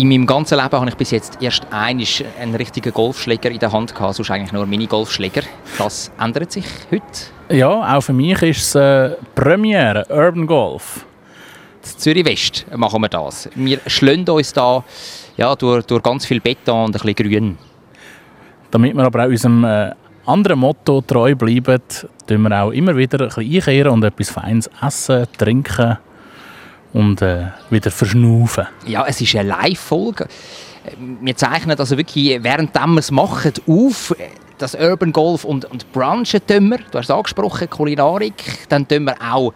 In meinem ganzen Leben habe ich bis jetzt erst einmal einen richtigen Golfschläger in der Hand gehabt, sonst eigentlich nur Mini-Golfschläger. Das ändert sich heute. Ja, auch für mich ist es äh, Premiere, Urban Golf. In Zürich West machen wir das. Wir schlönden uns da ja, durch, durch ganz viel Beton und ein bisschen Grün. Damit wir aber auch unserem äh, anderen Motto treu bleiben, tun wir auch immer wieder ein bisschen einkehren und etwas Feines essen, trinken und äh, wieder verschnaufen. Ja, es ist eine Live-Folge. Wir zeichnen also wirklich, während wir es machen, auf. Das Urban Golf und, und Brunchen tun wir. Du hast es angesprochen, Kulinarik. Dann tun wir auch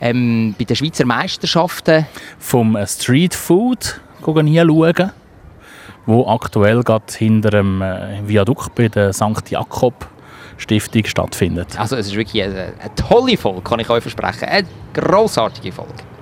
ähm, bei den Schweizer Meisterschaften. Vom äh, Street Food hinschauen, wo aktuell gerade hinter dem äh, Viadukt bei der St. Jakob Stiftung stattfindet. Also es ist wirklich eine, eine tolle Folge, kann ich euch versprechen. Eine grossartige Folge.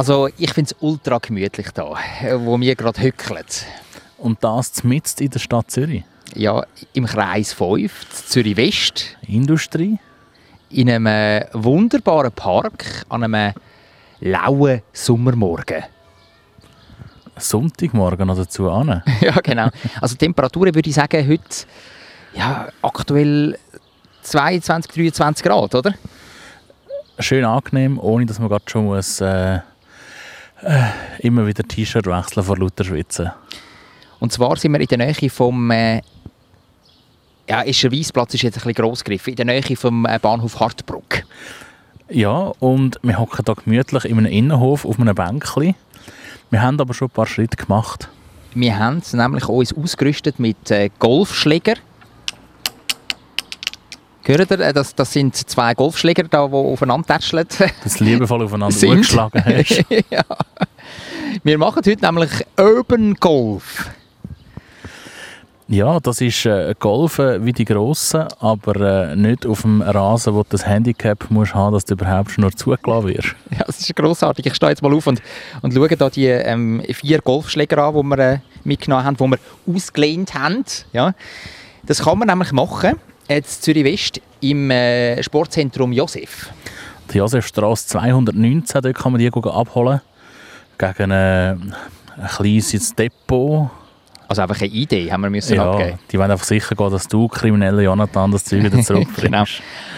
Also ich finde es ultra gemütlich da, wo wir gerade hückeln. Und das mitten in der Stadt Zürich. Ja, im Kreis 5, Zürich West. Industrie. In einem äh, wunderbaren Park an einem lauen Sommermorgen. Sonntagmorgen noch dazu an. ja, genau. Also Temperaturen würde ich sagen, heute ja, aktuell 22, 23 Grad, oder? Schön angenehm, ohne dass man gerade schon muss, äh, äh, immer wieder T-Shirt wechseln vor lauter Schwitzen. Und zwar sind wir in der Nähe vom äh, ja, ist der Weissplatz ist jetzt ein bisschen gross gegriffen, in der Nähe vom äh, Bahnhof Hartbruck. Ja, und wir hocken hier gemütlich in einem Innenhof auf einem Bänkchen. Wir haben aber schon ein paar Schritte gemacht. Wir haben nämlich uns ausgerüstet mit äh, Golfschläger. Hört ihr, das, das sind zwei Golfschläger, da, die aufeinander tätscheln. Das liebevoll aufeinander Sind. geschlagen hast. ja. Wir machen heute nämlich Urban Golf. Ja, das ist äh, Golfen wie die Grossen, aber äh, nicht auf dem Rasen, wo du das Handicap musst haben, dass du überhaupt schon nur zugelassen wirst. Ja, das ist grossartig. Ich stehe jetzt mal auf und, und schaue da die ähm, vier Golfschläger an, die wir äh, mitgenommen haben, die wir ausgelehnt haben. Ja. Das kann man nämlich machen, jetzt Zürich West, im äh, Sportzentrum Josef. Die Josefstrasse 219, dort kann man die abholen. Gegen äh, ein kleines Depot. Also einfach eine Idee haben wir müssen Ja, abgeben. die wollen einfach sicher gehen, dass du, krimineller Jonathan, das Zeug wieder zurückbringst. Genau.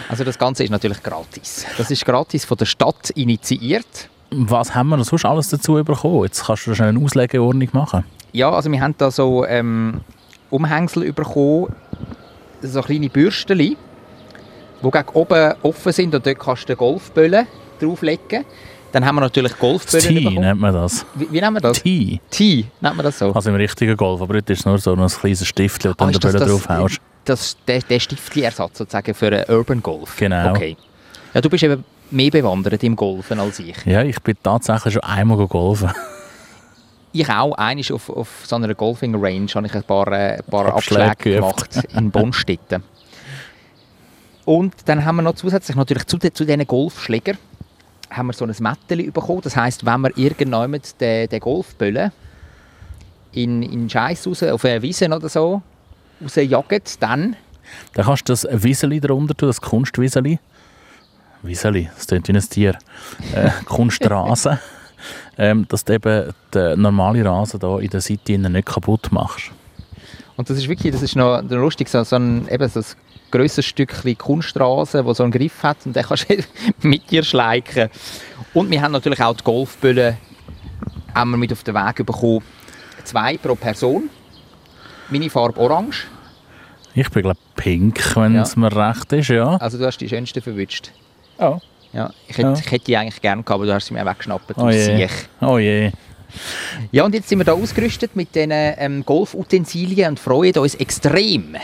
Also das Ganze ist natürlich gratis. Das ist gratis von der Stadt initiiert. Was haben wir sonst alles dazu bekommen? Jetzt kannst du schnell eine Auslegeordnung machen. Ja, also wir haben da so ähm, Umhängsel bekommen, so kleine Bürsten, die gegen oben offen sind und dort kannst du Golfböllen drauflegen. Dann haben wir natürlich Golfböllen Tee bekommen. nennt man das. Wie, wie nennen wir das? Tee. Tee, nennt man das so? Also im richtigen Golf. Aber heute ist es nur so ein kleines Stift, und Ah, dann das Böllen das- drauf haust. Das, der, der Stiftli-Ersatz sozusagen für einen Urban Golf. Genau. Okay. Ja, du bist eben mehr bewandert im Golfen als ich. Ja, ich bin tatsächlich schon einmal golfen. Ich auch. Einmal auf, auf so einer Golfing-Range habe ich ein paar, äh, ein paar Abschläge Abschläge gemacht in Bonstetten. Und dann haben wir noch zusätzlich natürlich zu, de, zu diesen Golfschlägern haben wir so ein Mätteli bekommen. Das heisst, wenn wir irgendwann den, den Golfböllen in, in Scheiß raus, auf eine Wiese oder so, rausjagen, dann Dann kannst du das Wieseli drunter tun, das Kunstwieseli. Wieseli, das klingt wie ein Tier. Äh, Kunstrasen. Ähm, dass du eben den normalen Rasen hier in der innen nicht kaputt machst. Und das ist wirklich, das ist noch lustig, so, so ein, eben so ein grösseres Stückchen Kunstrasen, das so einen Griff hat und den kannst du mit dir schleichen. Und wir haben natürlich auch die Golfböllen haben wir mit auf den Weg bekommen. Zwei pro Person. Meine Farbe orange. Ich bin glaube pink, wenn Ja. es mir recht ist, ja. Also du hast die schönste verwünscht. Oh, Ja, ich, hätte, Ja. ich hätte die eigentlich gerne gehabt, aber du hast sie mir weggeschnappt. oh je. Oh je. Ja, und jetzt sind wir da ausgerüstet mit diesen ähm, Golfutensilien und freuen uns extrem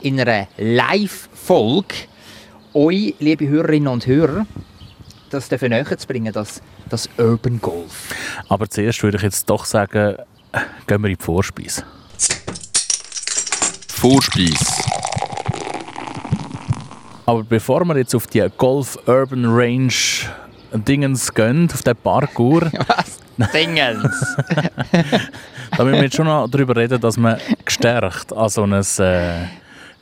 in einer Live-Folge euch, liebe Hörerinnen und Hörer, das dafür näher zu bringen, das, das Urban Golf. Aber zuerst würde ich jetzt doch sagen, gehen wir in die Vorspeise. Vorspeis. Aber bevor wir jetzt auf die Golf Urban Range Dingens gehen, auf den Parkour, Was? Dingens! da müssen wir jetzt schon noch darüber reden, dass man gestärkt an so ein äh,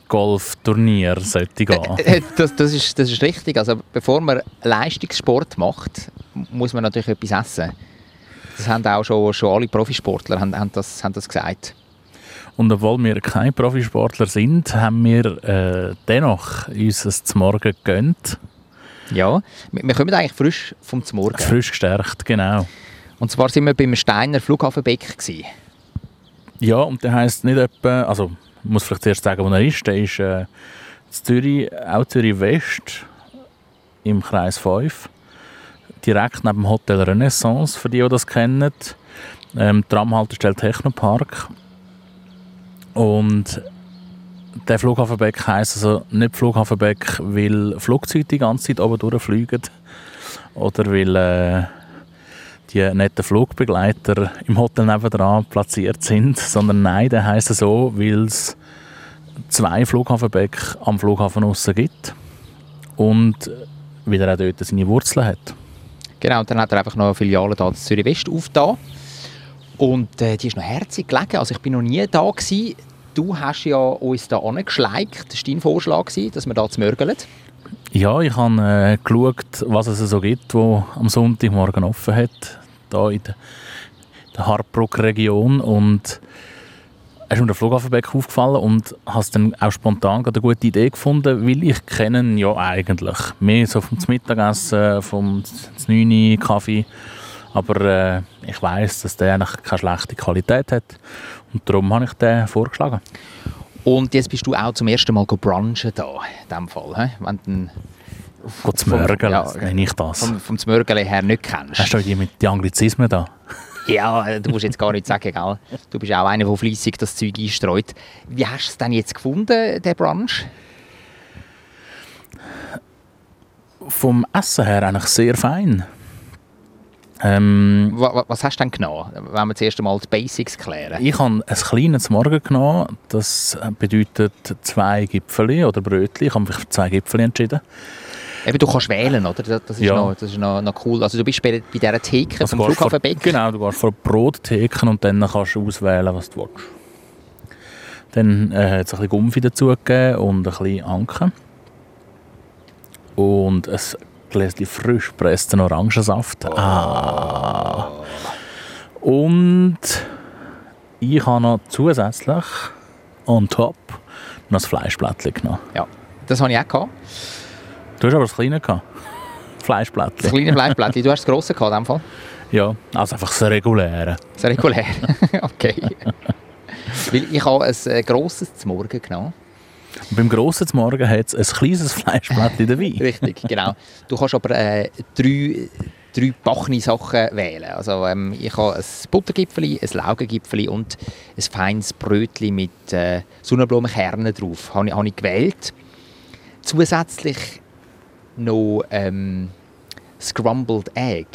Golfturnier sollte gehen. Äh, das, das, ist, das ist richtig. Also bevor man Leistungssport macht, muss man natürlich etwas essen. Das haben auch schon, schon alle Profisportler haben, haben, das, haben das gesagt. Und obwohl wir keine Profisportler sind, haben wir äh, dennoch uns ein Morgen gegönnt. Ja, wir, kommen eigentlich frisch vom Morgen. Frisch gestärkt, genau. Und zwar sind wir beim Steiner Flughafenbeck. Gewesen. Ja, und der heisst nicht etwa, also ich muss vielleicht zuerst sagen, wo er ist. Der ist äh, in Zürich, auch Zürich West, im Kreis 5. Direkt neben dem Hotel Renaissance, für die, die das kennen. Ähm, Tramhaltestelle Technopark. Und der Flughafenbeck heisst also nicht Flughafenbeck, weil Flugzeuge die ganze Zeit oben durchfliegen oder weil äh, die netten Flugbegleiter im Hotel nebenan platziert sind, sondern nein, der heisst so, weil es zwei Flughafenbeck am Flughafen aussen gibt und weil er auch dort seine Wurzeln hat. Genau, und dann hat er einfach noch eine Filiale da in Zürich West aufgetan. Und äh, die ist noch herzig gelegen. Also ich bin noch nie da gewesen. Du hast ja uns da angeschleicht. Das war dein Vorschlag, gewesen, dass wir da zmörgeln. Ja, ich habe äh, geschaut, was es so gibt, wo am Sonntagmorgen offen hat, da in der, der Hartbruck-Region und es ist mir der Flughafenbeck aufgefallen und hast dann auch spontan eine gute Idee gefunden, weil ich kenne ja eigentlich mehr so vom Mittagessen, vom 9 Kaffee, aber äh, ich weiß, dass der eigentlich keine schlechte Qualität hat und darum habe ich den vorgeschlagen. Und jetzt bist du auch zum ersten Mal brunchen da, in diesem Fall. He? Wenn Gut zu Mörgeln, ja, nenne ich das. vom, vom Zmörgeln her nicht kennst. Hast du die mit die Anglizismen da? Ja, du musst jetzt gar nicht sagen, gell? Du bist auch einer, der fleissig das Zeug einstreut. Wie hast du es denn jetzt gefunden, den Brunch? Vom Essen her eigentlich sehr fein. Ähm, Wa- wa- Was hast du denn genommen, wenn wir zuerst einmal die Basics klären? ich habe ein kleines Morgen genommen. Das bedeutet zwei Gipfeli oder Brötchen. Ich habe mich für zwei Gipfeli entschieden. Eben, du kannst wählen, oder? Das ist, Ja. noch, das ist noch, noch cool. Also du bist bei, bei dieser Theke Also vom gehst vor-. Genau, du gehst vor Brottheken und dann kannst du auswählen, was du willst. Dann äh, hat es ein bisschen Gumpfi dazugegeben und ein bisschen Anke. Und ein Gläschen frisch gepressten Orangensaft. Ah. Und ich habe noch zusätzlich on top noch das Fleischblättchen genommen. Ja, das habe ich auch gehabt. Du hast aber das kleine gehabt. Das Fleischblättchen. kleine Fleischblättchen. Du hast das grosse gehabt, in dem Fall. Ja, also einfach das reguläre. Das regulär. okay. Weil ich habe ein äh, grosses zum Morgen genommen. Und beim Grossen zum Morgen hat es ein kleines Fleischblättchen dabei. Richtig, genau. Du kannst aber äh, drei, drei backene Sachen wählen. Also ähm, ich habe ein Buttergipfeli, ein Laugengipfeli und ein feines Brötchen mit äh, Sonnenblumenkernen drauf. Habe ich, habe ich gewählt. Zusätzlich noch ähm, Scrambled Egg.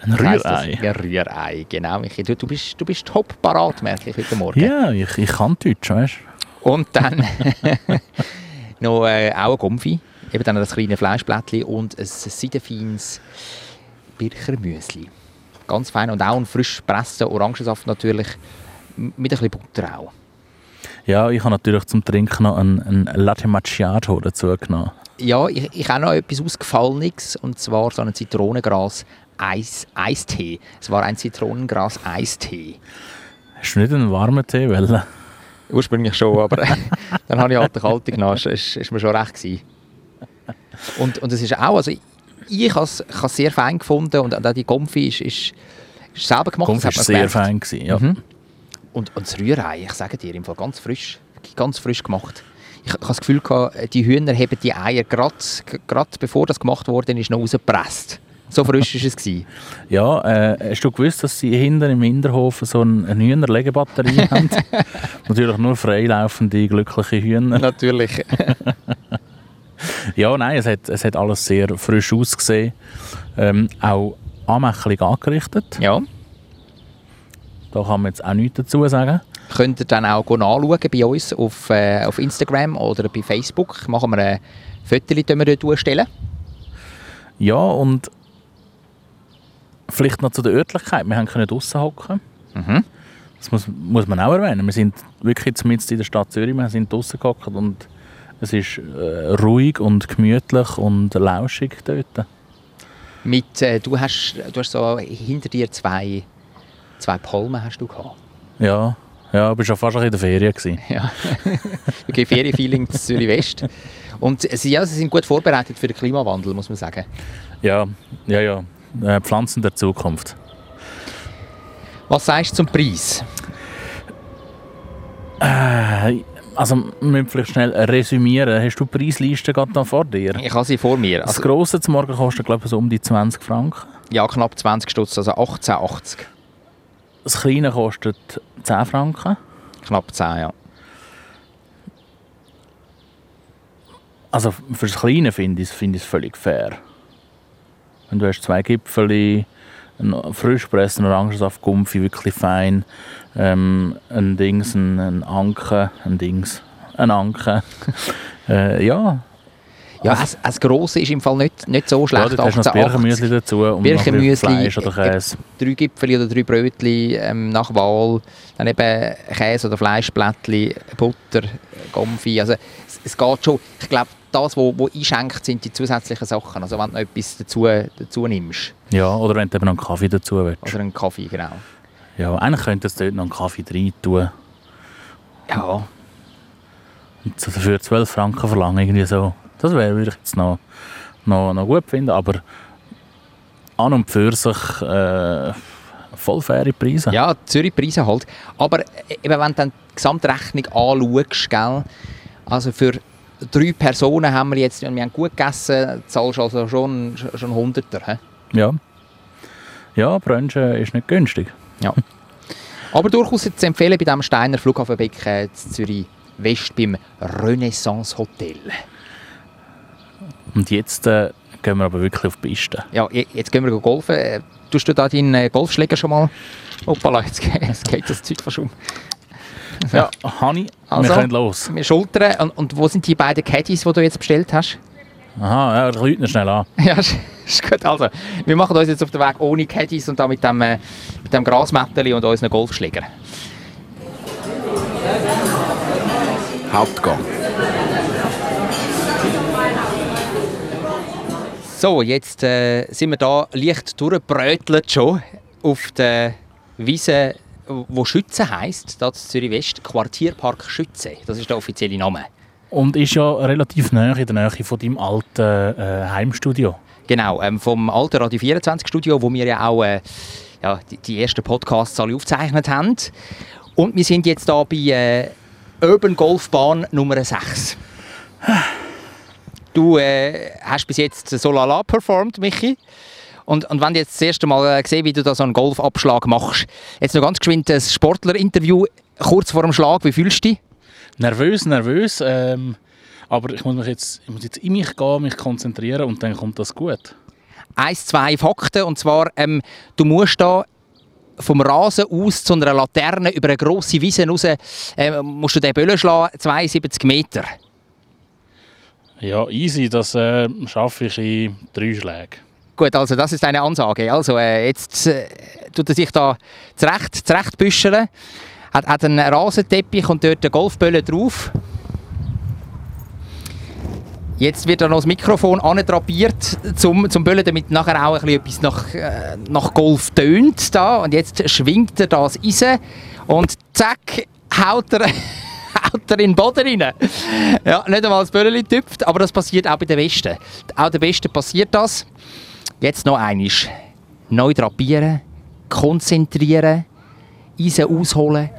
Ein? Rührei. Ja, Rührei, genau. Michi. Du, du bist, du bist top parat, merke ich heute Morgen. Ja, ich, ich kann Deutsch, weißt Und dann noch äh, auch ein Gumpfi, eben dann das kleine Fleischblättchen und ein seidenfeines Birchermüsli. Ganz fein und auch ein frisch gepresster Orangensaft natürlich mit ein bisschen Butter auch. Ja, ich habe natürlich zum Trinken noch ein, ein Latte Macchiato dazu genommen. Ja, ich, ich habe noch etwas Ausgefallenes und zwar so einen Zitronengras Eis, Eistee. Es war ein Zitronengras Eistee. Hast du nicht einen warmen Tee wollen? Ursprünglich schon, aber dann habe ich halt den kalten genommen. Das ist, ist mir schon recht gewesen. Und, und es ist auch, also ich, ich habe es sehr fein gefunden und auch die Konfi ist, ist, ist selber gemacht. Das war sehr gemerkt. fein. Gewesen, ja. Mhm. Und, und das Rührei, ich sage dir, im Fall ganz frisch, ganz frisch gemacht. Ich, ich habe das Gefühl, gehabt, die Hühner haben die Eier gerade, bevor das gemacht wurde, ist noch rausgepresst. So frisch war es. gewesen. Ja, äh, hast du gewusst, dass sie hinten im Hinterhof so eine, Hühnerlegebatterie haben? Natürlich nur freilaufende, glückliche Hühner. Natürlich. Ja, nein, es hat, es hat alles sehr frisch ausgesehen. Ähm, auch anmächtig angerichtet. Ja. Da kann man jetzt auch nichts dazu sagen. könnt ihr dann auch nachschauen bei uns auf, äh, auf Instagram oder bei Facebook. Machen wir ein Foto, die wir dort stellen. Ja, und vielleicht noch zu der Örtlichkeit. Wir können draußen hocken. Mhm. Das muss, muss man auch erwähnen. Wir sind wirklich zumindest in der Stadt Zürich, wir sind draußen gehockt und es ist äh, ruhig und gemütlich und lauschig dort. Mit, äh, du, hast, du hast so hinter dir zwei, zwei Palmen hast du gehabt. Ja, ja, ich war schon fast in der Ferien. Gewesen. Ja. okay, Ferienfeeling zu Zürich West. Und sie, ja, sie sind gut vorbereitet für den Klimawandel, muss man sagen. Ja, ja, ja. Äh, Pflanzen der Zukunft. Was sagst du zum Preis? Äh, also, wir müssen vielleicht schnell resümieren. Hast du die Preisliste gerade vor dir? Ich habe sie vor mir. Das Also, Grosse zum Morgen kostet, glaube ich, so um die 20 Franken. ja, knapp 20 Stutz, also 18,80. Das Kleine kostet 10 Franken. Knapp 10, ja. Also für das Kleine finde ich es find völlig fair. Wenn du hast zwei Gipfel, einen frisch gepressten Orangensaft, Gumpfi, wirklich fein, ähm, ein Dings, ein, ein Anke, ein Dings, ein Anke. äh, ja, Ja, das, das Grosse ist im Fall nicht, nicht so ja schlecht. dort hast noch das 18,80. Birchenmüsli dazu und Birchenmüsli, Fleisch oder äh, Käse. drei Gipfel oder drei Brötchen ähm, nach Wahl, dann eben Käse oder Fleischblättchen, Butter, Gomfi. Also es, es geht schon. Ich glaube, das, was wo, wo einschenkt, sind die zusätzlichen Sachen. Also wenn du noch etwas dazu, dazu nimmst. Ja, oder wenn du eben noch einen Kaffee dazu willst. Oder einen Kaffee, genau. Ja, eigentlich könntest du dort noch einen Kaffee rein tun Ja, und dafür 12 Franken verlangen, irgendwie so. Das wäre würde ich jetzt noch, noch, noch gut finden, aber an und für sich äh, voll faire Preise. ja Zürich Preise halt. Aber äh, eben, wenn du dann die Gesamtrechnung anschaust, gell, also für drei Personen haben wir jetzt, und wir haben gut gegessen, zahlst also schon, schon Hunderter. hä? Ja, ja Brunchen ist nicht günstig. Ja. Aber durchaus zu empfehlen bei diesem Steiner Flughafenbecken in Zürich West beim Renaissance Hotel. Und jetzt äh, gehen wir aber wirklich auf die Piste. Ja, je- jetzt gehen wir golfen. Äh, Tust du da deinen äh, Golfschläger schon mal? Hoppala, jetzt geht das Zeug fast um. Ja, Hani, Also. wir können los. Wir schultern. Und, und wo sind die beiden Caddies, die du jetzt bestellt hast? Aha, ja, läuten schnell an. Ja, ist, ist gut. Also, wir machen uns jetzt auf den Weg ohne Caddies und da mit dem, äh, mit dem Grasmätteli und unseren Golfschläger. Hauptgang. So, jetzt äh, sind wir da leicht durchgebrötelt schon auf der Wiese, wo Schütze heisst, da in Zürich West, Quartierpark Schütze. Das ist der offizielle Name. Und ist ja relativ nah in der Nähe von deinem alten äh, Heimstudio. Genau, ähm, vom alten Radio 24 Studio, wo wir ja auch äh, ja, die, die ersten Podcasts alle aufgezeichnet haben. Und wir sind jetzt da bei äh, Urban Golfbahn Nummer 6. Du äh, hast bis jetzt so lala performt, Michi. Und, und wenn du jetzt das erste Mal äh, gesehen wie du da so einen Golfabschlag machst, jetzt noch ganz geschwind ein Sportlerinterview kurz vor dem Schlag, wie fühlst du dich? Nervös, nervös. Ähm, aber ich muss, mich jetzt, ich muss jetzt in mich gehen, mich konzentrieren und dann kommt das gut. eins, zwei Fakten. Und zwar, ähm, du musst da vom Rasen aus zu einer Laterne über eine grosse Wiese raus, ähm, musst du den Böllen schlagen, 72 Meter. Ja, easy, das äh, schaffe ich in drei Schlägen. Gut, also das ist deine Ansage. Also äh, jetzt äh, tut er sich da zurecht, zurechtbüscheln, hat, hat einen Rasenteppich und dort eine Golfbölle drauf. Jetzt wird da noch das Mikrofon andrapiert zum, zum Böllen, damit nachher auch ein bisschen etwas nach, äh, nach Golf tönt. Da. Und jetzt schwingt er das rein und zack, haut er, haut er in den Boden rein. Ja, nicht einmal das Böllchen tüpft, aber das passiert auch bei den Besten. Auch den Besten passiert das. Jetzt noch einisch. Neu drapieren, konzentrieren, Eisen ausholen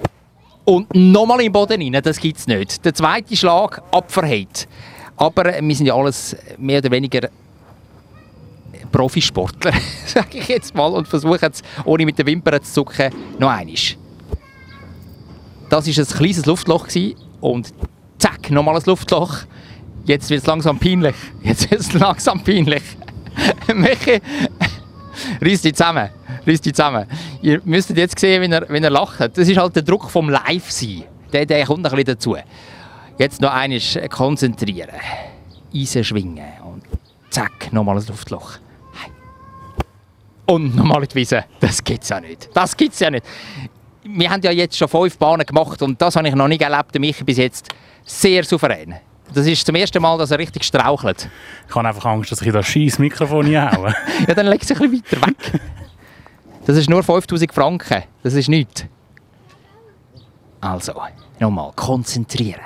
und nochmal den Boden rein. Das gibt es nicht. Der zweite Schlag, Abverheit. Aber äh, wir sind ja alles mehr oder weniger Profisportler, sage ich jetzt mal, und versuchen es, ohne mit den Wimpern zu zucken, noch einisch. Das war ein kleines Luftloch und zack, nochmal ein Luftloch. Jetzt wird es langsam peinlich. Jetzt wird es langsam peinlich. Michi, reiss dich zusammen. Reiss dich zusammen. Ihr müsstet jetzt sehen, wie er, wie er lacht. Das ist halt der Druck vom Live-Sein. Der, der kommt ein bisschen dazu. Jetzt noch einmal konzentrieren. Eisen schwingen und zack, nochmal ein Luftloch. Und nochmal in die Wiese. Das gibt's ja nicht. Das gibt's ja nicht. Wir haben ja jetzt schon fünf Bahnen gemacht und das habe ich noch nicht erlebt. Mich bis jetzt sehr souverän. Das ist zum ersten Mal, dass er richtig strauchelt. Ich habe einfach Angst, dass ich das scheiß Mikrofon reinhaue. Ja, dann leg es ein bisschen weiter weg. Das ist nur 5000 Franken. Das ist nichts. Also, nochmal konzentrieren.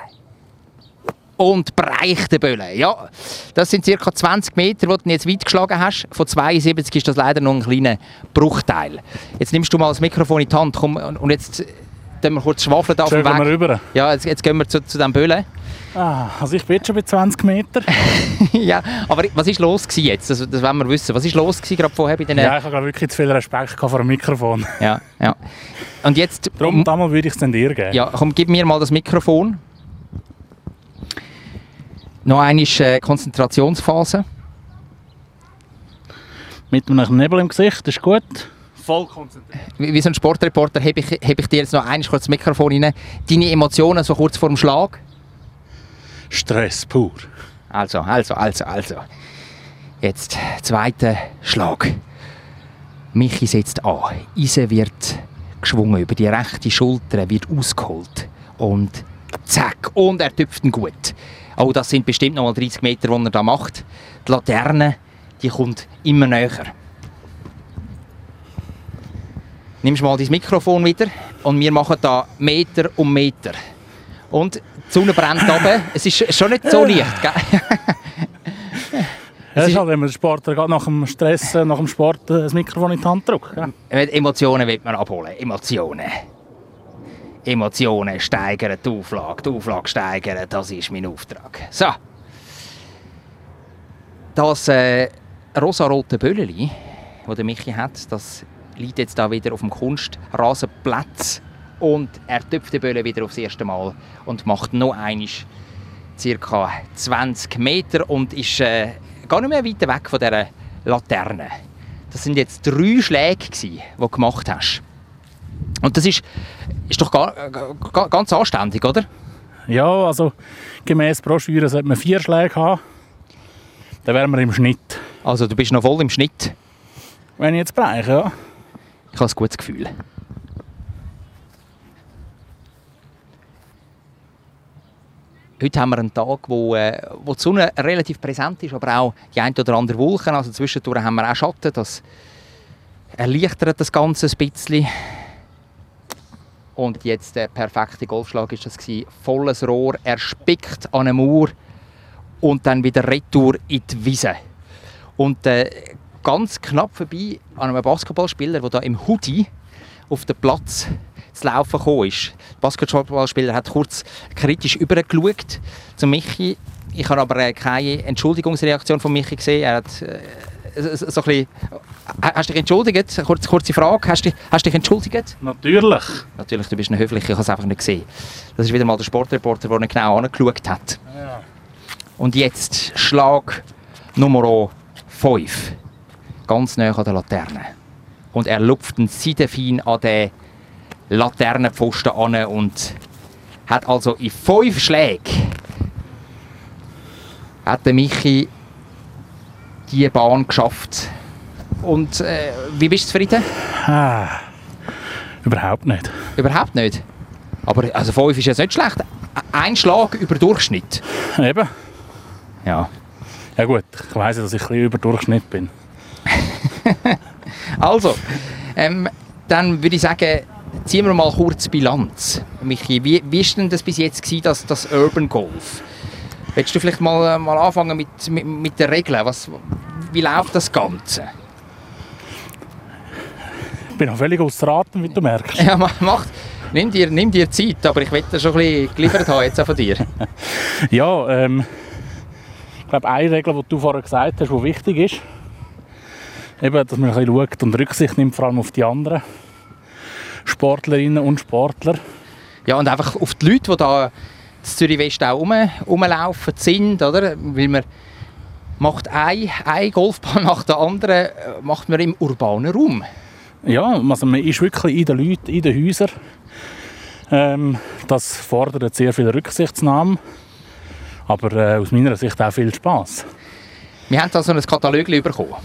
Und breichte Böllen. Ja, das sind ca. 20 Meter, die du jetzt weit geschlagen hast. Von 72 ist das leider noch ein kleiner Bruchteil. Jetzt nimmst du mal das Mikrofon in die Hand komm, und jetzt tun wir kurz schwafeln da auf dem Schöpfen wir Weg. rüber. Ja, jetzt, jetzt gehen wir zu, zu dem Böllen. Ah, also ich bin jetzt schon bei 20 Meter. ja, aber was ist los jetzt? Das, das wollen wir wissen. Was ist los gerade vorher bei den... Ja, ich habe gerade wirklich zu viel Respekt gehabt vor dem Mikrofon. ja, ja. Und jetzt... Darum damals würde ich es dann dir geben. Ja, komm, gib mir mal das Mikrofon. Noch eine äh, Konzentrationsphase. Mit einem Nebel im Gesicht, das ist gut. Voll konzentriert. Wie, wie so ein Sportreporter heb ich, heb ich dir jetzt noch einmal kurz das Mikrofon rein. Deine Emotionen so kurz vor dem Schlag. Stress pur. Also, also, also, also. Jetzt zweiter Schlag. Michi setzt an. Eisen wird geschwungen über die rechte Schulter, wird ausgeholt. Und zack, und er tüpft ihn gut. Oh, das sind bestimmt noch mal 30 Meter, die er da macht. Die Laterne, die kommt immer näher. Nimmst mal dein Mikrofon wieder und wir machen da Meter um Meter. Und die Sonne brennt runter. Es ist schon nicht so leicht, gell? Ja, das ist- halt, wenn man Sportler gerade nach dem Stress, äh, nach dem Sport äh, das Mikrofon in die Hand drückt. Emotionen will man abholen. Emotionen. Emotionen steigern, die Auflage, die Auflage steigern, das ist mein Auftrag. So. Das äh, rosarote Bölleli, das der Michi hat, das liegt jetzt da wieder auf dem Kunstrasenplatz und er töpft den Böllen wieder aufs erste Mal und macht noch einmal ca. 20 Meter und ist äh, gar nicht mehr weit weg von dieser Laterne. Das sind jetzt drei Schläge, gewesen, die du gemacht hast. Und das ist, ist doch gar, gar, ganz anständig, oder? Ja, also gemäß Broschüre sollte man vier Schläge haben. Dann wären wir im Schnitt. Also du bist noch voll im Schnitt. Wenn ich jetzt breche, ja. Ich habe ein gutes Gefühl. Heute haben wir einen Tag, wo, äh, wo die Sonne relativ präsent ist, aber auch die ein oder andere Wolken. Also zwischendurch haben wir auch Schatten. Das erleichtert das Ganze ein bisschen. Und jetzt der perfekte Golfschlag ist das gewesen. Volles Rohr, er spickt an eine Mauer und dann wieder retour in die Wiese. Und äh, ganz knapp vorbei an einem Basketballspieler, der da im Hoodie auf den Platz zu laufen gekommen ist. Der Basketballspieler hat kurz kritisch übergeschaut zu Michi. Ich habe aber äh, keine Entschuldigungsreaktion von Michi gesehen. Er hat äh, so, ein bisschen, hast du dich entschuldigt? Kurz, kurze Frage. Hast du, hast dich entschuldigt? Natürlich. Natürlich, du bist ein höflicher, ich habe es einfach nicht gesehen. Das ist wieder mal der Sportreporter, der nicht genau angeschaut hat. Und jetzt Schlag Nummer 5. Ganz nah an der Laterne. Und er lupft einen Seidenfein an den Laternenpfosten an und hat also in fünf Schlägen hat der Michi die Bahn geschafft. Und äh, wie bist du zufrieden? Ah, überhaupt nicht. Überhaupt nicht. Aber also 5 ist jetzt nicht schlecht. Ein Schlag über Durchschnitt. Eben. Ja. Ja gut, ich weiss dass ich ein bisschen über Durchschnitt bin. Also, ähm, dann würde ich sagen, ziehen wir mal kurz Bilanz. Michi, wie, wie ist denn das bis jetzt gewesen, das, das Urban Golf? Willst du vielleicht mal, äh, mal anfangen mit, mit, mit den Regeln? Was, wie läuft das Ganze? Ich bin noch völlig außer Atem, wie du merkst. Ja, ma- mach, nimm, dir, nimm dir Zeit, aber ich werde schon ein bisschen geliefert haben jetzt auch von dir. Ja, ähm, ich glaube, eine Regel, die du vorher gesagt hast, die wichtig ist, eben, dass man ein bisschen schaut und Rücksicht nimmt, vor allem auf die anderen Sportlerinnen und Sportler. Ja, und einfach auf die Leute, die da in Zürich West auch rum, rumlaufen sind, oder? Weil man macht eine, eine Golfbahn nach der anderen, äh, macht man im urbanen Raum. Ja, also man ist wirklich in den Leuten, in den Häusern. Ähm, das fordert sehr viel Rücksichtsnahme, aber äh, aus meiner Sicht auch viel Spaß. Wir haben da so ein Katalog bekommen.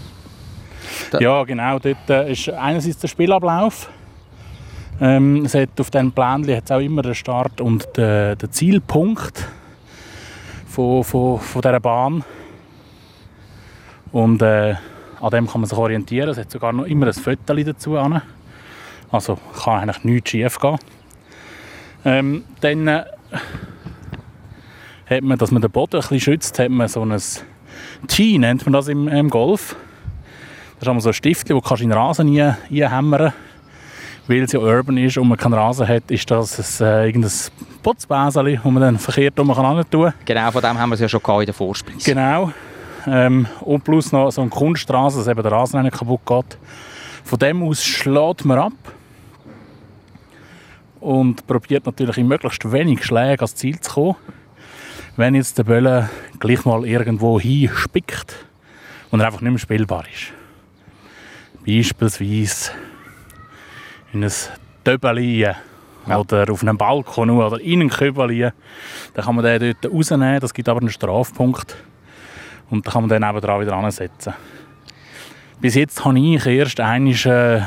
Da- Ja, genau. Dort äh, ist einerseits der Spielablauf. Ähm, es hat auf diesem Plänen hat auch immer den Start und den, den Zielpunkt von, von, von dieser Bahn. Und äh, an dem kann man sich orientieren. Es hat sogar noch immer ein Foto dazu. an. Also kann eigentlich nichts schief gehen. Ähm, dann äh, hat man, dass man den Boden ein bisschen schützt, hat man so ein Tee, nennt man das im, im Golf. Das ist einmal so ein Stift, das du in den Rasen ein- einhämmern kannst. Weil es ja urban ist und man keinen Rasen hat, ist das ein, äh, irgendein Putzbäseli, das man dann verkehrt um kann tun. Genau, von dem haben wir es ja schon in der Vorspeise. Genau. Ähm, und plus noch so eine Kunststraße, dass eben der Rasen nicht kaputt geht. Von dem aus schlägt man ab und probiert natürlich in möglichst wenig Schlägen ans Ziel zu kommen. Wenn jetzt der Böller gleich mal irgendwo hinspickt und er einfach nicht mehr spielbar ist. Beispielsweise in ein Töbeli Ja. oder auf einem Balkon oder in einen Köbeli, dann kann man den dort rausnehmen. Das gibt aber einen Strafpunkt. Und dann kann man den nebenan wieder ansetzen. Bis jetzt habe ich erst eine äh,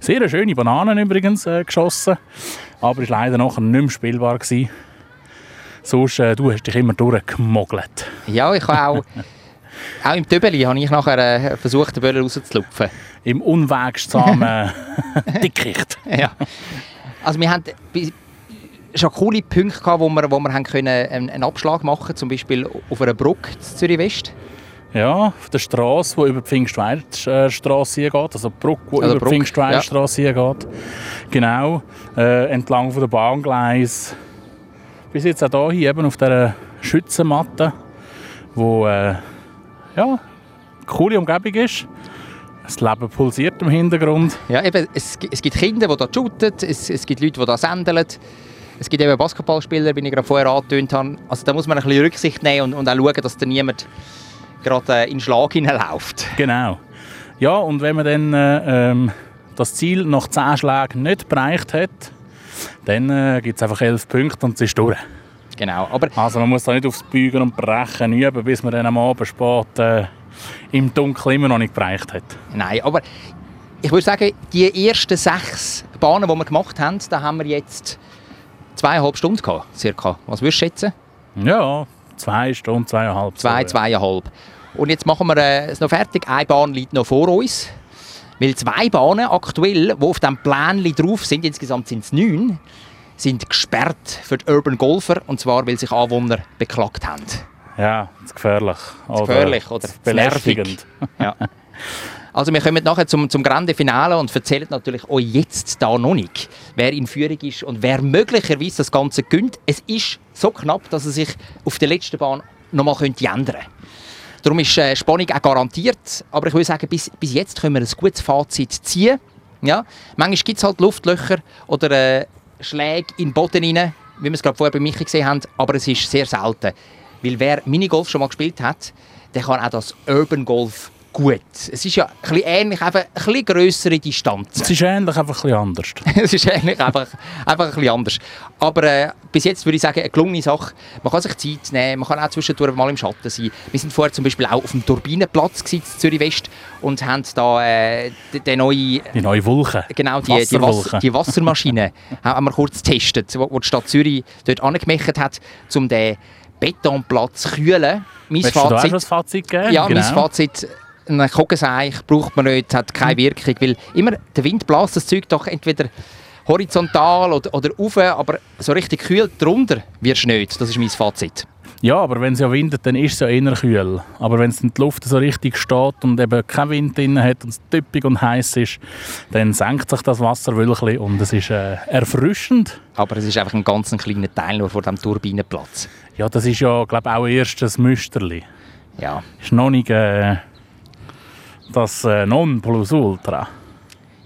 sehr schöne Bananen übrigens äh, geschossen, aber ist leider nachher nicht mehr spielbar gewesen. Sonst, äh, du hast dich immer durchgemogelt. Ja, ich habe auch, auch im Töbeli habe ich nachher äh, versucht, den Böller rauszulupfen. Im unwegsamen Dickicht. Ja. Also wir haben schon coole Punkte gehabt, wo wir, wo wir haben können einen, einen Abschlag machen zum Beispiel auf einer Brücke in Zürich West. Ja, auf der Straße, die über die Pfingstweidstraße geht, also die Brücke, die Also über die Pfingstweidstraße geht. Genau, äh, entlang von der Bahngleis. Bis jetzt auch hier eben auf dieser Schützenmatte, wo äh, ja, coole Umgebung ist. Das Leben pulsiert im Hintergrund. Ja, eben, es, es gibt Kinder, die da shooten, es, es gibt Leute, die da sendeln. Es gibt eben Basketballspieler, wie ich gerade vorher angetönt habe. Also da muss man ein bisschen Rücksicht nehmen und, und auch schauen, dass da niemand gerade äh, in den Schlag hineinläuft. Genau. Ja, und wenn man dann äh, ähm, das Ziel nach 10 Schlägen nicht bereicht hat, dann äh, gibt es einfach 11 Punkte und es ist durch. Genau, aber Also man muss da nicht aufs Bügen und Brechen üben, bis man dann am Abend spät äh, im Dunkeln immer noch nicht bereicht hat. Nein, aber ich würde sagen, die ersten sechs Bahnen, die wir gemacht haben, da haben wir jetzt zweieinhalb Stunden gehabt, circa. Was würdest du schätzen? Ja, zwei Stunden, zweieinhalb. Zwei, zweieinhalb. Und jetzt machen wir äh, es noch fertig. Eine Bahn liegt noch vor uns. Weil zwei Bahnen aktuell, die auf diesem Plan drauf sind, insgesamt sind es neun, sind gesperrt für die Urban Golfer. Und zwar, weil sich Anwohner beklagt haben. Ja, das ist gefährlich. Oder gefährlich oder belästigend. Ja. Also wir kommen nachher zum, zum Grande Finale und erzählen natürlich euch jetzt da noch nicht, wer in Führung ist und wer möglicherweise das Ganze gönnt. Es ist so knapp, dass es sich auf der letzten Bahn nochmal könnte ändern Darum ist äh, Spannung auch garantiert. Aber ich würde sagen, bis, bis jetzt können wir ein gutes Fazit ziehen. Ja? Manchmal gibt es halt Luftlöcher oder äh, Schläge in den Boden rein, wie wir es gerade vorher bei Michi gesehen haben. Aber es ist sehr selten. Weil wer Minigolf schon mal gespielt hat, der kann auch das Urban Golf gut. Es ist ja ein bisschen ähnlich, einfach ein bisschen grössere Distanzen. Es ist ähnlich, einfach ein bisschen anders. es ist eigentlich einfach, einfach ein bisschen anders. Aber äh, bis jetzt würde ich sagen, eine gelungene Sache. Man kann sich Zeit nehmen, man kann auch zwischendurch mal im Schatten sein. Wir sind vorher zum Beispiel auch auf dem Turbinenplatz in Zürich West und haben da äh, den, den neuen Die neue Wolke. Genau, die, die, Wasser, die Wassermaschine haben wir kurz getestet, wo, die Stadt Zürich dort angemacht hat, um den Betonplatz zu kühlen. Mein Willst du auch Fazit, schon das Fazit geben? ja, genau. mein Fazit, ein Kogenseich braucht man nicht, hat keine Wirkung, weil immer der Wind bläst das Zeug doch entweder horizontal oder, oder rauf, aber so richtig kühl drunter wirst du nicht. Das ist mein Fazit. Ja, aber wenn es ja windet, dann ist es ja eher kühl. Aber wenn es in die Luft so richtig steht und eben kein Wind drin hat und es typisch und heiß ist, dann senkt sich das Wasser wirklich und es ist äh, erfrischend. Aber es ist einfach ein ganz kleiner Teil nur vor dem Turbinenplatz. Ja, das ist ja, glaube ich, auch erst ein Müsterli. Ja. Ist noch nicht äh, das äh, Nonplusultra.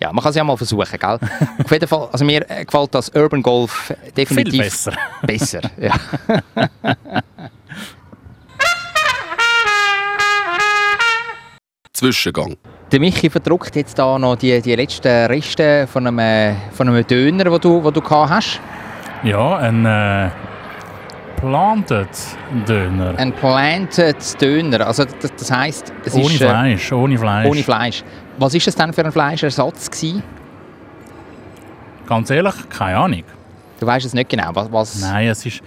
Ja, man kann es ja mal versuchen, gell? Auf jeden Fall, also mir äh, gefällt das Urban Golf Viel definitiv besser. besser. Ja. Zwischengang. Der Michi verdruckt jetzt da noch die, die letzten Reste von einem, von einem Döner, den du, wo du gehabt hast. Ja, ein äh, Planted Döner. Ein Planted Döner. Also das, das heisst, es ohne ist äh, Fleisch, ohne Fleisch. ohne Fleisch. Was ist das denn für ein Fleischersatz gewesen? Ganz ehrlich, keine Ahnung. Du weißt es nicht genau. Was, was Nein, es ist,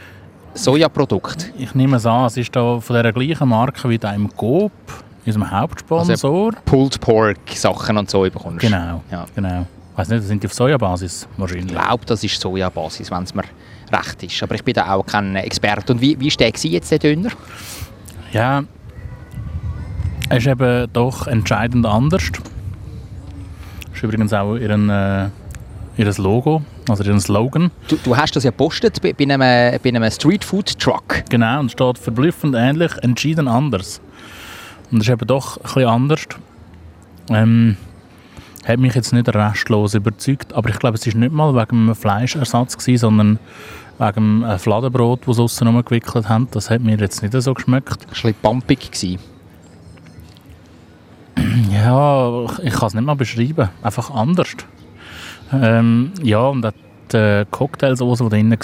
Sojaprodukt. ich nehme es an, es ist da von der gleichen Marke wie da im Coop, unserem Hauptsponsor. Pulled Pork Sachen und so bekommst. genau, Ja. genau. Ich weiß nicht, sind die auf Sojabasis Ich wahrscheinlich. glaube, das ist Sojabasis, wenn es mir recht ist. Aber ich bin da auch kein Experte. Und wie, wie ist der jetzt, der Döner? Ja, es ist eben doch entscheidend anders. ist übrigens auch ihren, äh, ihr Logo, also ihren Slogan. Du, du hast das ja gepostet bei, bei einem, bei einem Street Food Truck. Genau, und steht verblüffend ähnlich, entschieden anders. Und das ist eben doch ein bisschen anders. Ähm, hat mich jetzt nicht restlos überzeugt, aber ich glaube, es war nicht mal wegen einem Fleischersatz, gewesen, sondern wegen äh, Fladenbrot, das sie aussen rumgewickelt haben. Das hat mir jetzt nicht so geschmeckt. War ein bisschen pumpig. Gewesen. Ja, ich kann es nicht mal beschreiben. Einfach anders. Ähm, ja, und auch die Cocktailsauce, die drin war,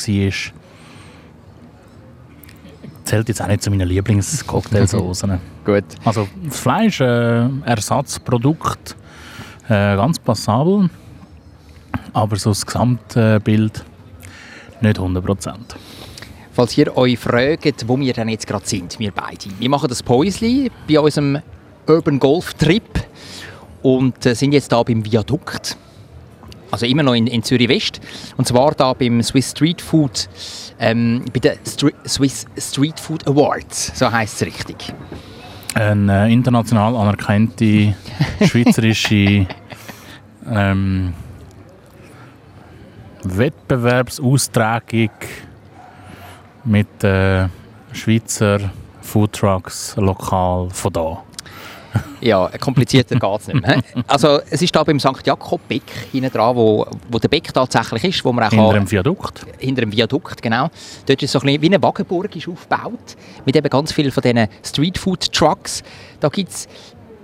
zählt jetzt auch nicht zu meinen Lieblingscocktailsoßen. Gut. Also das Fleisch, äh, Ersatzprodukt, äh, ganz passabel, aber so das Gesamtbild nicht 100%. Falls ihr euch fragt, wo wir denn jetzt gerade sind, wir beide. Wir machen das Päusli bei unserem Urban Golf Trip und äh, sind jetzt da beim Viadukt. Also immer noch in, in Zürich West. Und zwar da beim Swiss Street Food, ähm, bei den Stri Swiss Street Food Awards. So heißt es richtig. Eine äh, international anerkannte schweizerische ähm, Wettbewerbsaustragung mit äh, Schweizer Foodtrucks lokal von da. Ja, komplizierter geht es nicht mehr. Also es ist da beim St. Jakob Beck hinten dran, wo, wo der Beck tatsächlich ist, wo man auch Hinter dem Viadukt. hinter dem Viadukt, genau. Dort ist so ein bisschen wie eine Wagenburg ist aufgebaut, mit eben ganz vielen von diesen Streetfood-Trucks. Da gibt es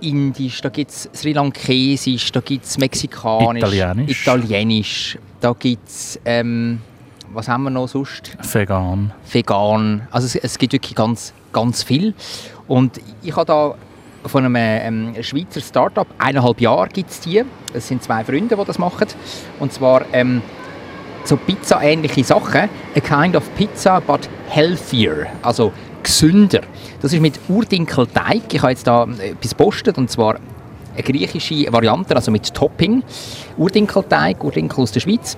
Indisch, da gibt es Sri Lankesisch, da gibt es Mexikanisch, Italienisch. Italienisch, da gibt es, ähm, was haben wir noch sonst? Vegan. Vegan. Also es, es gibt wirklich ganz, ganz viel. Und ich habe da von einem ähm, Schweizer Startup, eineinhalb Jahre gibt es die. Das sind zwei Freunde, die das machen. Und zwar ähm, so Pizza-ähnliche Sachen. A kind of pizza, but healthier. Also gesünder. Das ist mit Urdinkelteig. Ich habe jetzt da äh, etwas postet und zwar eine griechische Variante, also mit Topping. Urdinkelteig, Urdinkel aus der Schweiz.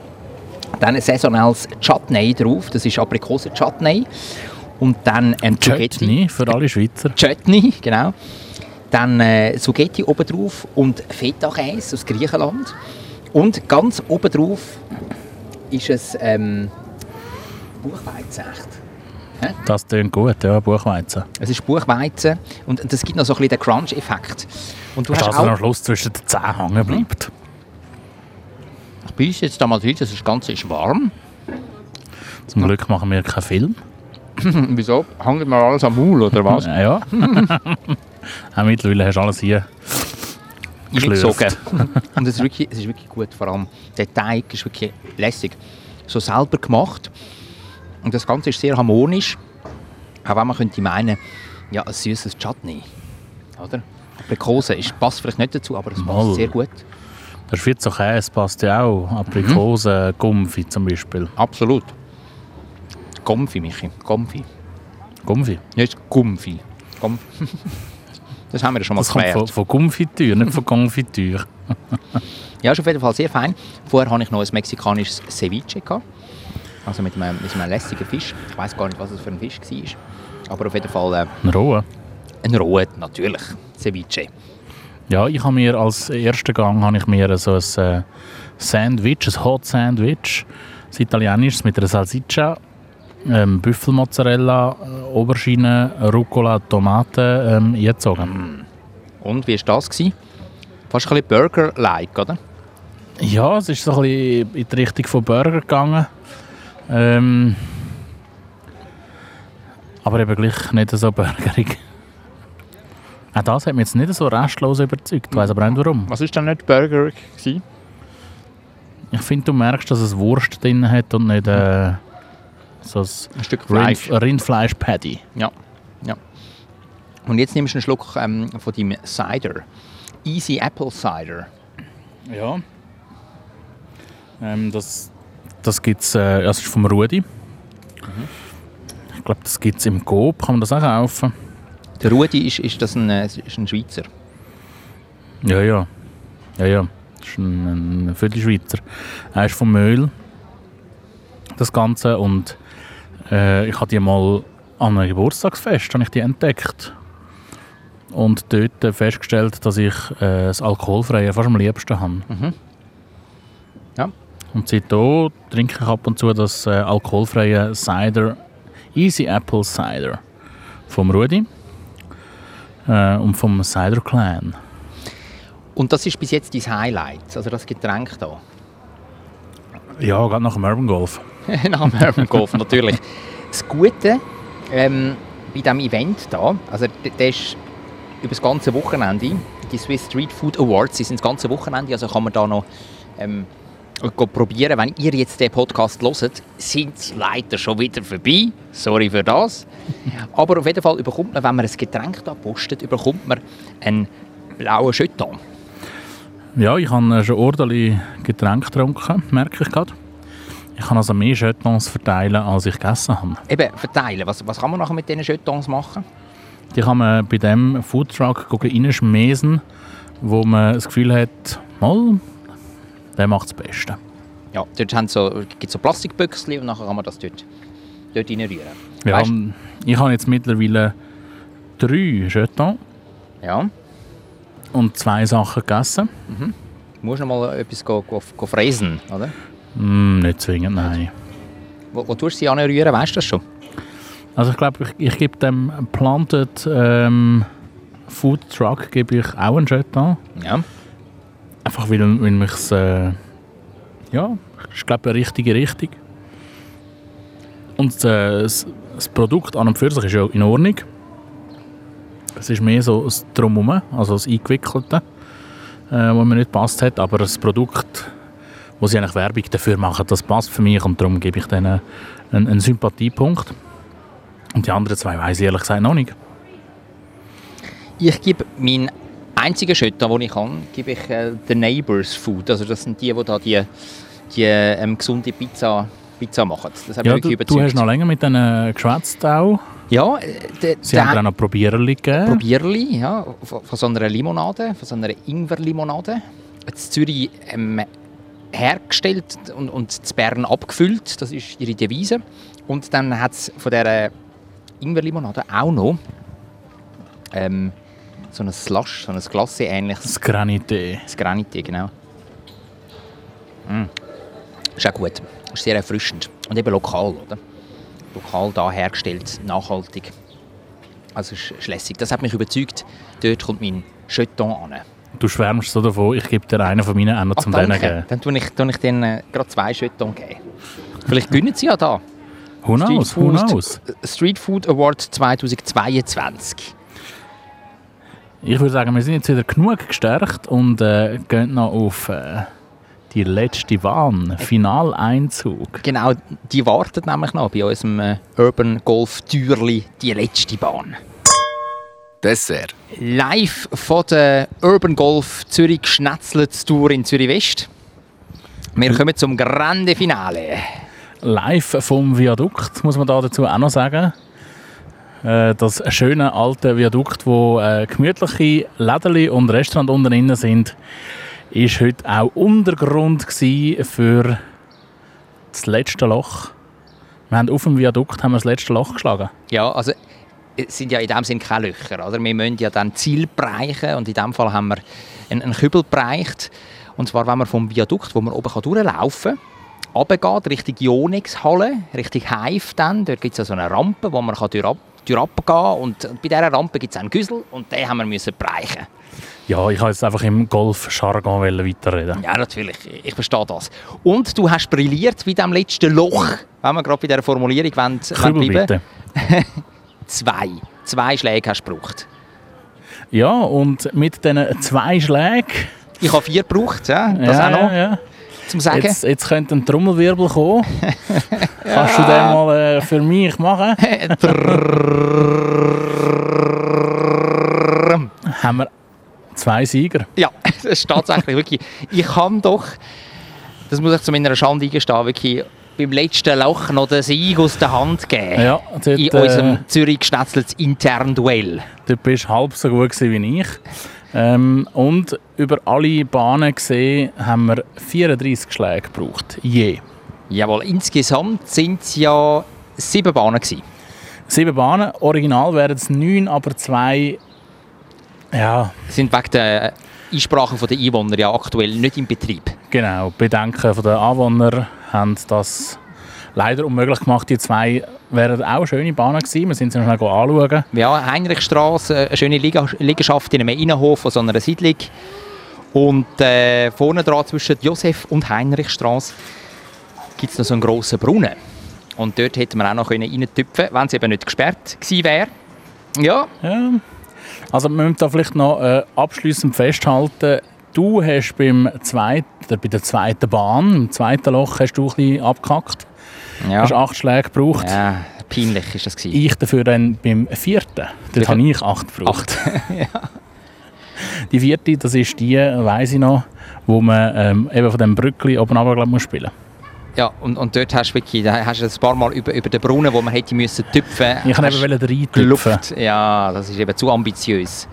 Dann ein saisonales Chutney drauf, das ist Aprikosen-Chutney. Und dann ein Spaghetti. Chutney für alle Schweizer. Chutney, genau. Dann äh, Spaghetti oben drauf und Feta-Käse aus Griechenland. Und ganz oben drauf ist es ähm, Buchweizen. echt. Das klingt gut, ja, Buchweizen. Es ist Buchweizen und das gibt noch so ein bisschen den Crunch-Effekt. Und du hast am auch... Schluss zwischen den Zähnen hängen bleibt. Ich beiße jetzt da mal rein, das Ganze ist warm. Zum Glück machen wir keinen Film. Wieso? Hängt mir alles am Maul, oder was? Ja. ja. Auch mittlerweile hast du alles hier. eingezogen. und es ist, wirklich, es ist wirklich gut, vor allem der Teig ist wirklich lässig. So selber gemacht. Und das Ganze ist sehr harmonisch. Auch wenn man könnte meinen, ja, ein süßes Chutney. Oder? Aprikose ist, passt vielleicht nicht dazu, aber es passt sehr gut. Der Schweizer Käse passt ja auch. Aprikosen, Gumpfi zum Beispiel. Absolut. Gomfi, Michi. Gomfi. Gumpfi. Ja, ist Gumfi. Gomf das haben wir ja schon mal Das kommt von, geklärt. von Gumpfitür, nicht von Konfitür. Ja, ist auf jeden Fall sehr fein. Vorher hatte ich noch ein mexikanisches Ceviche. Gehabt. Also mit einem, mit einem lässigen Fisch. Ich weiß gar nicht, was es für ein Fisch war. Aber auf jeden Fall äh, Ein roher. ein roher, natürlich. Ceviche. Ja, ich habe mir als ersten Gang habe ich mir so ein äh, Sandwich, ein Hot Sandwich, ein italienisches mit einer Salsiccia, ähm, Büffelmozzarella, äh, Aubergine, Rucola, Tomate ähm, eingezogen. Und wie war das? Gewesen? Fast ein bisschen Burger-like, oder? Ja, es ist so ein bisschen in die Richtung von Burger gegangen. Ähm, aber eben gleich nicht so burgerig. Auch das hat mich jetzt nicht so restlos überzeugt. Ich weiß aber nicht warum. Was ist denn nicht Burger gewesen? Ich finde, du merkst, dass es Wurst drin hat und nicht äh, so ein Ein Stück Rind, Fleisch. Rindfleisch-Patty. Ja, ja. Und jetzt nimmst du einen Schluck ähm, von deinem Cider. Easy Apple Cider. Ja. Ähm, das das gibt es, äh, das ist vom Rudi. Ich glaube, das gibt es im Coop, kann man das auch kaufen? Der Rudi ist, ist das ein, äh, ist ein Schweizer. Ja, ja. Ja, ja. Das ist ein, ein Viertelschweizer. Er ist vom Müll. Das Ganze. Und äh, ich habe die mal an einem Geburtstagsfest habe ich die entdeckt. Und dort äh, festgestellt, dass ich äh, das Alkoholfreie fast am liebsten habe. Mhm. Ja. Und seitdem trinke ich ab und zu das äh, alkoholfreie Cider, Easy Apple Cider vom Rudi äh, und vom Cider Clan. Und das ist bis jetzt dein Highlight, also das Getränk da. Ja, gerade nach dem Urban Golf. Nach dem Urban Golf natürlich. Das Gute ähm, bei diesem Event da, also der ist über das ganze Wochenende, die Swiss Street Food Awards, die sind das ganze Wochenende, also kann man da noch ähm, probieren. Wenn ihr jetzt den Podcast hört, sind sie leider schon wieder vorbei. Sorry für das. Aber auf jeden Fall bekommt man, wenn man ein Getränk da postet, bekommt man einen blauen Jeton. Ja, ich habe schon ordentlich Getränk getrunken, merke ich gerade. Ich kann also mehr Jetons verteilen, als ich gegessen habe. Eben, verteilen. Was, was kann man nachher mit diesen Jetons machen? Die kann man bei dem Foodtruck reinschmeißen, wo man das Gefühl hat, mal, der macht das Beste. Ja, dort so, gibt es so Plastikbüchsen und nachher kann man das dort, dort reinrühren. Ja, Weißt- ich habe jetzt mittlerweile drei Jetons Ja, und zwei Sachen gegessen. du musst noch mal etwas go, go, go fräsen, oder? Mm, nicht zwingend, nein. Wo, wo tust du sie anrühren, weißt du das schon? Also ich glaube, ich, ich gebe dem Planted ähm, Food Truck gebe ich auch einen Jeton. Ja. Einfach weil, weil mich äh, ja, ich glaube eine richtige Richtung. Und äh, das, das Produkt an und für sich ist ja in Ordnung. Es ist mehr so das Drumherum, also das Eingewickelte, äh, was mir nicht passt hat. Aber das Produkt, wo sie eigentlich Werbung dafür machen, das passt für mich und darum gebe ich denen einen, einen Sympathiepunkt. Und die anderen zwei weiß ich ehrlich gesagt noch nicht. Ich gebe meinen einzigen Schütter, den ich kann, gebe ich äh, The Neighbors Food. Also das sind die, die da die, die ähm, gesunde Pizza, Pizza machen. Das hat Ja, mich du, wirklich du hast überzeugt. noch länger mit denen geschwätzt auch. Ja, äh, der, Sie haben dir auch noch Probiererli gegeben. Probierli, ja, von, von so einer Limonade, von so einer Ingwer-Limonade. In Zürich ähm, hergestellt und, und in Bern abgefüllt. Das ist ihre Devise. Und dann hat es von dieser Ingwer-Limonade auch noch ähm, so ein Slush, so ein Glasse-ähnliches das Granité. das Granite, genau. Mm. Ist auch gut. Ist sehr erfrischend. Und eben lokal, oder? Lokal da hergestellt, nachhaltig. Also ist, ist lässig. Das hat mich überzeugt. Dort kommt mein Jeton an. Du schwärmst so davon, ich gebe dir einen von meinen auch noch Ach, zum danke. geben. Dann tue ich, tue ich denen äh, gerade zwei Jetons geben. Vielleicht gewinnen sie ja da. Who knows, who Food- knows. Street Food Award 2022. Ich würde sagen, wir sind jetzt wieder genug gestärkt und äh, gehen noch auf äh, die letzte Bahn, Finaleinzug. Genau, die wartet nämlich noch bei unserem äh, Urban Golf Türli, die letzte Bahn. Dessert. live von der Urban Golf Zürich Schnetzlitz Tour in Zürich West. Wir kommen zum Grande Finale. Live vom Viadukt, muss man da dazu auch noch sagen. Äh, das schöne alte Viadukt, wo äh, gemütliche Läden und Restaurant unten drin sind, ist heute auch Untergrund für das letzte Loch. Wir haben auf dem Viadukt haben wir das letzte Loch geschlagen. Ja, also sind ja in dem Sinn keine Löcher, oder? Wir müssen ja dann Ziel bereichen und in dem Fall haben wir einen, einen Kübel bereicht. Und zwar, wenn man vom Viadukt, wo man oben kann durchlaufen kann, runtergeht, Richtung Jonix-Halle, Richtung Hive dann. Dort gibt es ja so eine Rampe, wo man kann durch, durch runtergehen kann. Und bei dieser Rampe gibt es einen Güssel und den haben wir müssen bereichen. Ja, ich wollte jetzt einfach im Golf-Jargon weiterreden. Ja, natürlich. Ich verstehe das. Und du hast brilliert bei dem letzten Loch, wenn wir gerade bei dieser Formulierung wollen, wollen bleiben. bitte. Zwei. Zwei Schläge hast du gebraucht. Ja, und mit diesen zwei Schlägen, Ich habe vier gebraucht, ja, das ja, auch noch, ja, ja. zum Sagen. Jetzt, jetzt könnte ein Trommelwirbel kommen. Kannst du den mal äh, für mich machen? Haben wir zwei Sieger. Ja, das ist tatsächlich wirklich. Ich kann doch, das muss ich zu meiner Schande eingestehen, wirklich beim letzten Loch noch den Sieg aus der Hand geben. Ja, dort, In äh, unserem Zürich geschnetzeltes internen Duell. Du bist halb so gut wie ich. Ähm, und über alle Bahnen gesehen haben wir 34 Schläge gebraucht. Je. Jawohl, insgesamt sind es ja sieben Bahnen gewesen. Sieben Bahnen. Original wären es neun, aber zwei. Ja, Sind wegen der Einsprachen der Einwohner ja aktuell nicht im Betrieb. genau. Bedenken der Anwohner haben das leider unmöglich gemacht. Die zwei wären auch schöne Bahnen gewesen. Wir sind sie noch schnell anschauen. Ja, Heinrichstraße, eine schöne Liegenschaft in einem Innenhof von so einer Siedlung. Und äh, vorne dran zwischen Josef und Heinrichstraße gibt es noch so einen grossen Brunnen. Und dort hätte man auch noch reintüpfen können, wenn es eben nicht gesperrt gewesen wäre. Ja, Ja. Also wir müssen da vielleicht noch äh, abschließend festhalten, du hast beim zweiten, oder bei der zweiten Bahn, im zweiten Loch, hast du ein bisschen abgekackt. Du ja. hast acht Schläge gebraucht. ja peinlich ist das gewesen. Ich dafür dann beim vierten. Dort habe ich acht gebraucht. Die vierte, das ist die, weiss ich noch, wo man ähm, eben von dem Brückli oben runter glaub, muss spielen Ja, und, und dort hast du wirklich, da hast du ein paar Mal über, über den Brunnen, wo man hätte müssen tüpfen Ich kann eben reintüpfen. geluft. Ja, das ist eben zu ambitiös.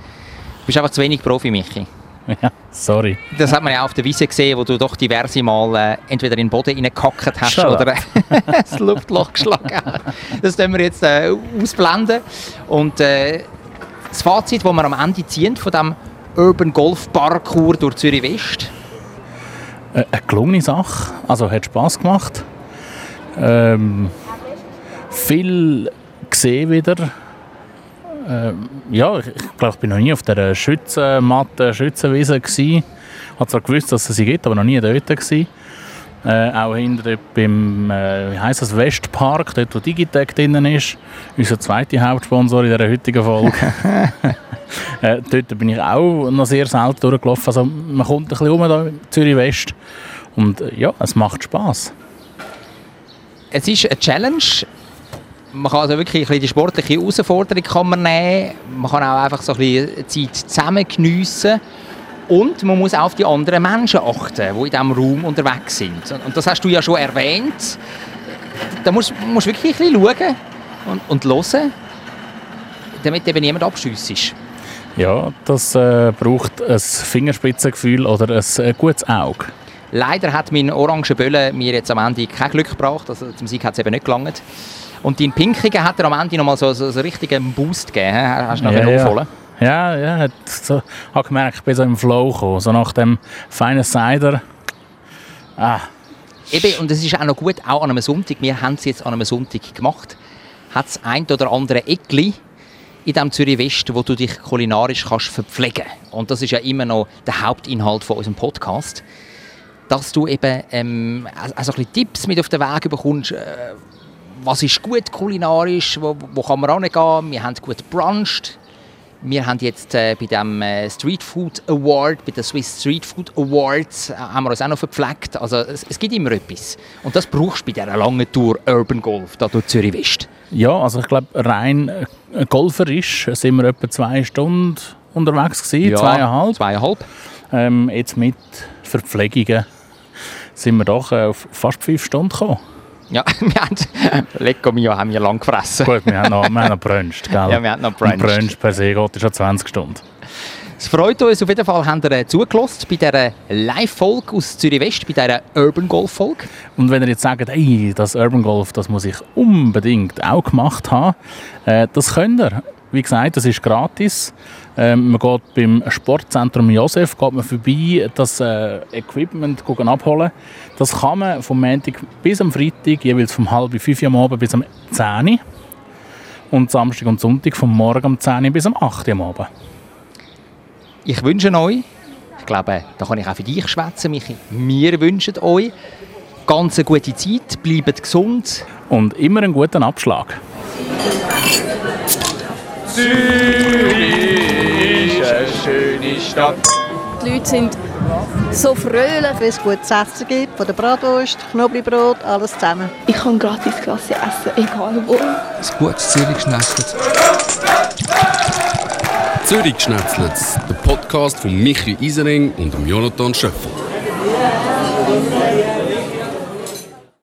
Du bist einfach zu wenig Profi, Michi. Ja, sorry. Das hat man ja auch auf der Wiese gesehen, wo du doch diverse Mal äh, entweder in den Boden reingekackt hast up. oder das Luftloch geschlagen hast. Das können wir jetzt äh, ausblenden. Und äh, das Fazit, das wir am Ende ziehen von dem Urban Golf Parkour durch Zürich West, Äh, eine gelungene Sache. Also hat Spass gemacht. Ähm, viel gesehen wieder. Ähm, ja, ich, ich glaube, ich bin noch nie auf der Schützenmatte, Schützenwiese. Ich habe zwar gewusst, dass es sie gibt, aber noch nie dort gsi. Äh, auch hinter beim, äh, wie heisst das, Westpark, dort wo Digitec drinnen ist. Unser zweiter Hauptsponsor in dieser heutigen Folge. äh, dort bin ich auch noch sehr selten durchgelaufen. Also man kommt ein bisschen rum in Zürich West. Und äh, ja, es macht Spass. es ist eine Challenge. Man kann also wirklich ein bisschen die sportliche Herausforderung kann man nehmen. Man kann auch einfach so ein bisschen Zeit zusammen geniessen. Und man muss auch auf die anderen Menschen achten, die in diesem Raum unterwegs sind. Und- das hast du ja schon erwähnt. Da musst du wirklich ein bisschen schauen und, und hören, damit eben niemand abschüssig Ja, das äh, braucht ein Fingerspitzengefühl oder ein äh, gutes Auge. Leider hat mein orange Bölle mir jetzt am Ende kein Glück gebracht. Also zum Sieg hat es eben nicht gelangt. Und dein Pinkigen hat er am Ende nochmal so, so, so einen richtigen Boost gegeben. Hast du noch Ja, ja, ja. Ja, ja, so, habe gemerkt, ich bin so im Flow gekommen. So nach dem feinen Cider. Ah, Eben, und es ist auch noch gut, auch an einem Sonntag, wir haben es jetzt an einem Sonntag gemacht, hat es ein oder andere Eckli in diesem Zürich West, wo du dich kulinarisch kannst verpflegen Und das ist ja immer noch der Hauptinhalt von unserem Podcast. Dass du eben ähm, also ein bisschen Tipps mit auf den Weg bekommst, äh, was ist gut kulinarisch, wo, wo kann man hingehen, wir haben gut bruncht. Wir haben jetzt äh, bei dem äh, Street Food Award, bei den Swiss Street Food Awards, äh, haben wir uns auch noch verpflegt. Also es, es gibt immer etwas. Und das brauchst du bei dieser langen Tour Urban Golf, da durch Zürich West. ja, also ich glaube, rein äh, golferisch sind wir etwa zwei Stunden unterwegs gewesen, zweieinhalb. Zweieinhalb. Ähm, jetzt mit Verpflegungen sind wir doch äh, auf fast fünf Stunden gekommen. Ja, wir haben, Lecco Mio haben wir lang gefressen. Gut, wir haben noch, wir haben noch bruncht, gell? Ja, wir haben noch bruncht. Brunch per se geht schon 20 Stunden. Es freut uns auf jeden Fall, habt ihr äh, zugelassen bei dieser Live-Folge aus Zürich West, bei dieser Urban Golf-Folge. Und wenn ihr jetzt sagt, hey, das Urban Golf, das muss ich unbedingt auch gemacht haben, äh, das könnt ihr. Wie gesagt, das ist gratis. Ähm, man geht beim Sportzentrum Josef geht man vorbei, das äh, Equipment gucken abholen. Das kann man vom Montag bis am Freitag, jeweils vom halb fünf Uhr am Abend bis am 10 Uhr. Und Samstag und Sonntag vom Morgen um 10 Uhr bis am 8 Uhr am Abend. Ich wünsche euch, ich glaube, da kann ich auch für dich schwätzen, Michi. Wir wünschen euch ganz eine gute Zeit, bleibt gesund. Und immer einen guten Abschlag. Zürich eine schöne Stadt. Die Leute sind so fröhlich. Wenn es gutes Essen gibt, von der Bratwurst, Knoblauchbrot, alles zusammen. Ich kann gratis Klasse essen, egal wo. Ein gutes Zürich geschnetzelt. Zürich Schnetzlitz, der Podcast von Michi Isering und dem Jonathan Schöffel.